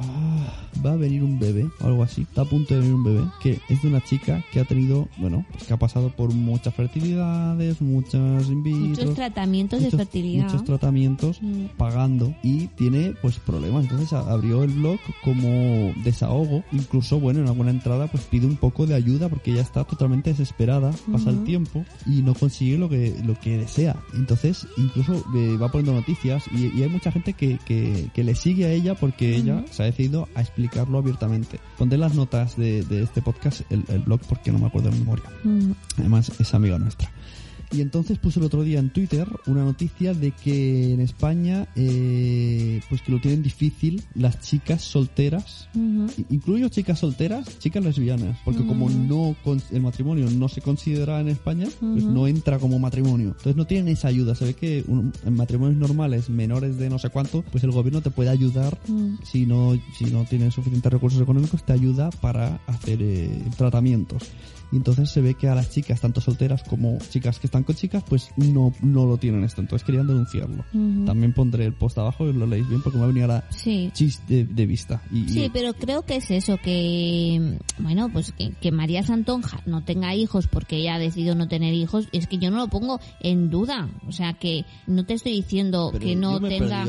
ah, va a venir un bebé o algo así. Está a punto de venir un bebé que es de una chica que ha tenido, bueno, pues que ha pasado por muchas fertilidades, muchas in vitro, Muchos tratamientos de muchos- fertilidad. Muchos tratamientos Mm. pagando y tiene pues problemas. Entonces abrió el blog como desahogo. Incluso, bueno, en alguna entrada pues pide un poco de ayuda porque ella está totalmente desesperada. Pasa el tiempo y no consigue lo que, lo que desea. Entonces incluso eh, va poniendo noticias y, y hay mucha gente que, que, que le sigue a ella porque ella Ujú. se ha decidido a explicarlo abiertamente. Pondré las notas de, de este podcast, el, el blog, porque no me acuerdo de memoria. Mm. Además, es amiga nuestra. Y entonces puso el otro día en Twitter una noticia de que en España, eh, pues que lo tienen difícil las chicas solteras. I- Incluyo chicas solteras, chicas lesbianas, porque como no con- el matrimonio no se considera en España, pues no entra como matrimonio. Entonces no tienen esa ayuda. Se ve que un- en matrimonios normales, menores de no sé cuánto, pues el gobierno te puede ayudar Mm. si no si no tienes suficientes recursos económicos te ayuda para hacer eh, tratamientos y entonces se ve que a las chicas tanto solteras como chicas que están con chicas pues no no lo tienen esto entonces querían denunciarlo también pondré el post abajo y lo leéis bien porque me va a venir ahora Sí. chis de, de vista y, Sí, y- pero creo que es eso, que, bueno, pues que, que María Santonja no tenga hijos porque ella ha decidido no tener hijos, es que yo no lo pongo en duda. O sea, que no te estoy diciendo pero que no tenga,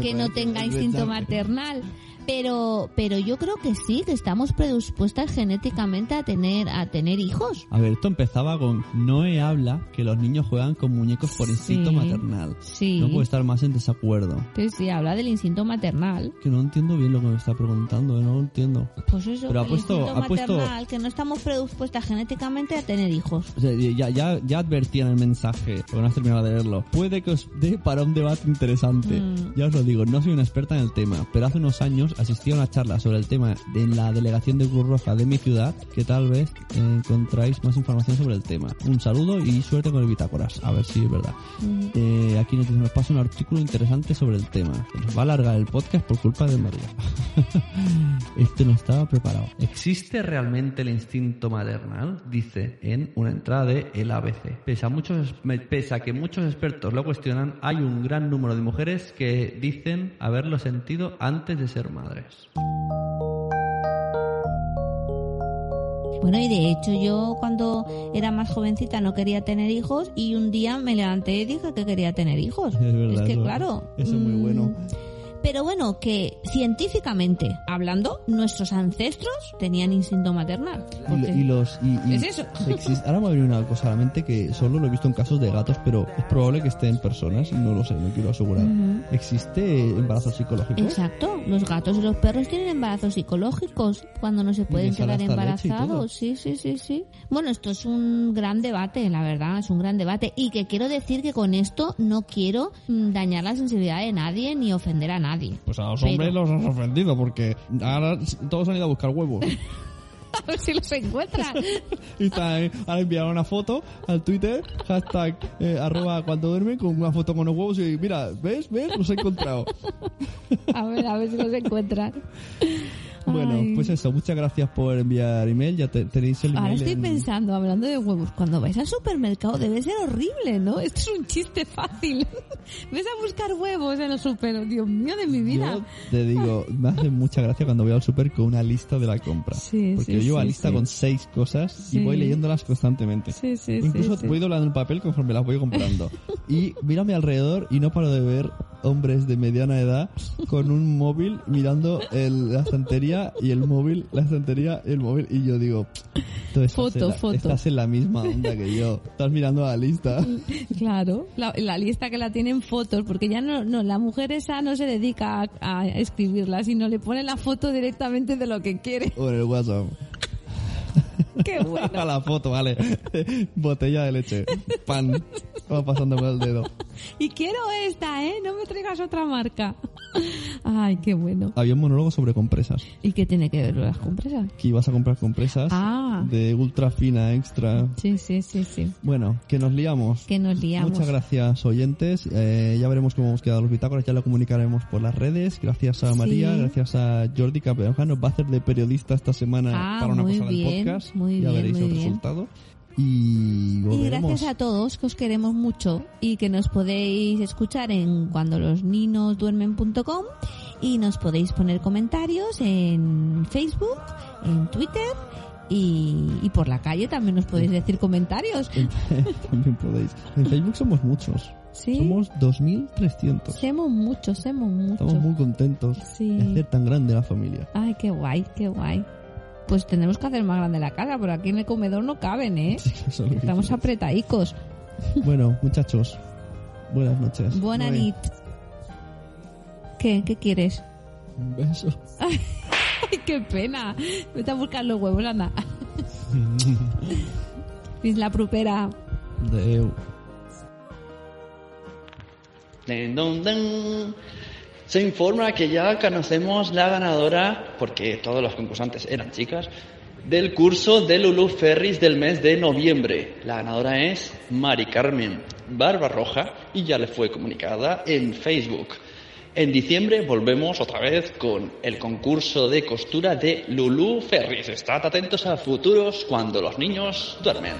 que no tenga instinto maternal. Pero, pero yo creo que sí, que estamos predispuestas genéticamente a tener, a tener hijos. a ver, esto empezaba con Noé habla que los niños juegan con muñecos por instinto Sí. maternal. Sí. No puedo estar más en desacuerdo. Sí, sí, habla del instinto maternal. Que no entiendo bien lo que me está preguntando, ¿eh? no lo entiendo. Pues eso, Pero ha puesto- instinto ha puesto- maternal, que no estamos predispuestas genéticamente a tener hijos. O sea, ya, ya, ya advertía en el mensaje, porque no has terminado de leerlo. Puede que os dé para un debate interesante. Mm. Ya os lo digo, no soy una experta en el tema, pero hace unos años asistí a una charla sobre el tema de la delegación de Cruz Roja de mi ciudad, que tal vez eh, encontráis más información sobre el tema. Un saludo y suerte con el Bitácoras, a ver si es verdad. Eh, aquí nos, nos pasa un artículo interesante sobre el tema. Nos va a alargar el podcast por culpa de María. este no estaba preparado. ¿Existe realmente el instinto maternal? Dice en una entrada de el ABC. Pese a, muchos, pese a que muchos expertos lo cuestionan, hay un gran número de mujeres que dicen haberlo sentido antes de ser madres. Bueno, y de hecho yo cuando era más jovencita no quería tener hijos y un día me levanté y dije que quería tener hijos. Es verdad, que eso- claro. eso es muy mm, bueno. Pero bueno, que científicamente hablando, nuestros ancestros tenían instinto maternal. Y, Porque- y los y, y ¿Es eso? ahora me ha venido una cosa a la mente que solo lo he visto en casos de gatos, pero es probable que esté en personas, no lo sé, no quiero asegurar. Ujú. ¿Existe embarazo psicológico? Exacto, los gatos y los perros tienen embarazos psicológicos cuando no se pueden quedar y embarazados. Sí, sí, sí, sí. Bueno, esto es un gran debate, la verdad, es un gran debate. Y que quiero decir que con esto no quiero mm, dañar la sensibilidad de nadie ni ofender a nadie. Pues a los Pero- hombres los has ofendido porque ahora todos han ido a buscar huevos. A ver si los encuentran. y está, eh, ahora enviaron una foto al Twitter, hashtag eh, arroba cuando duermen con una foto con los huevos y mira, ¿ves? ¿Ves? Los he encontrado. A ver, a ver si los encuentran. Bueno, Ay. pues eso, muchas gracias por enviar email, ya te- tenéis el email. Ahora estoy en- pensando, hablando de huevos, cuando vais al supermercado debe ser horrible, ¿no? Esto es un chiste fácil. Ves a buscar huevos en el super, Dios mío de mi vida. Yo te digo, me hace mucha gracia cuando voy al super con una lista de la compra. Sí, porque sí, yo llevo la sí, lista con seis cosas y voy leyéndolas constantemente. Sí, sí, Incluso voy doblando el papel conforme las voy comprando. y miro a mi alrededor y no paro de ver hombres de mediana edad con un móvil mirando el- la estantería y el móvil, la estantería y el móvil. Y yo digo, tú estás, Foto, en la, foto. estás en la misma onda que yo. Estás mirando la lista. Claro, la, la lista que la tienen fotos, porque ya no, no, la mujer esa no se dedica a, a escribirla, sino le pone la foto directamente de lo que quiere. O en el WhatsApp. Qué bueno. A la foto, vale. Botella de leche. Pan. Va pasando con el dedo. Y quiero esta, ¿eh? No me traigas otra marca. Ay, qué bueno. Había un monólogo sobre compresas. ¿Y qué tiene que ver las compresas? Que ibas a comprar compresas Ah. de ultra fina, extra. Sí, sí, sí, sí. Bueno, que nos liamos. Que nos liamos. Muchas gracias, oyentes. Eh, ya veremos cómo hemos quedado los bitácoras, ya lo comunicaremos por las redes. Gracias a Sí. María, gracias a Jordi Capeoja. Nos va a hacer de periodista esta semana Ah, para una cosa bien, del podcast. Muy ya bien, veréis muy el bien. resultado. Y Y gracias a todos, que os queremos mucho y que nos podéis escuchar en cuando los ninos duermen.com y nos podéis poner comentarios en Facebook, en Twitter y, y por la calle también nos podéis decir comentarios. También podéis. En Facebook somos muchos. Sí. Somos 2.300. Somos muchos, somos muchos. Estamos muy contentos Sí. de hacer tan grande la familia. Ay, qué guay, qué guay. Pues tendremos que hacer más grande la casa, pero aquí en el comedor no caben, ¿eh? Es que Estamos apretadicos. Bueno, muchachos, buenas noches. Buena nit. ¿Qué? ¿Qué quieres? Un beso. Ay, qué pena. Vete a buscar los huevos, anda. Fins la propera. Dun, dun, dun. Se informa que ya conocemos la ganadora, porque todos los concursantes eran chicas, del curso de Lulu Ferris del mes de noviembre. La ganadora es Mari Carmen Barbarroja y ya le fue comunicada en Facebook. En diciembre volvemos otra vez con el concurso de costura de Lulu Ferris. Estad atentos a futuros cuando los niños duermen.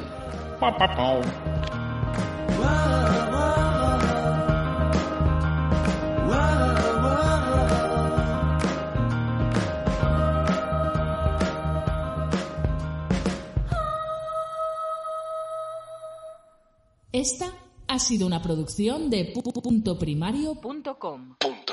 Esta ha sido una producción de pu- pu- punto primario.com. Punto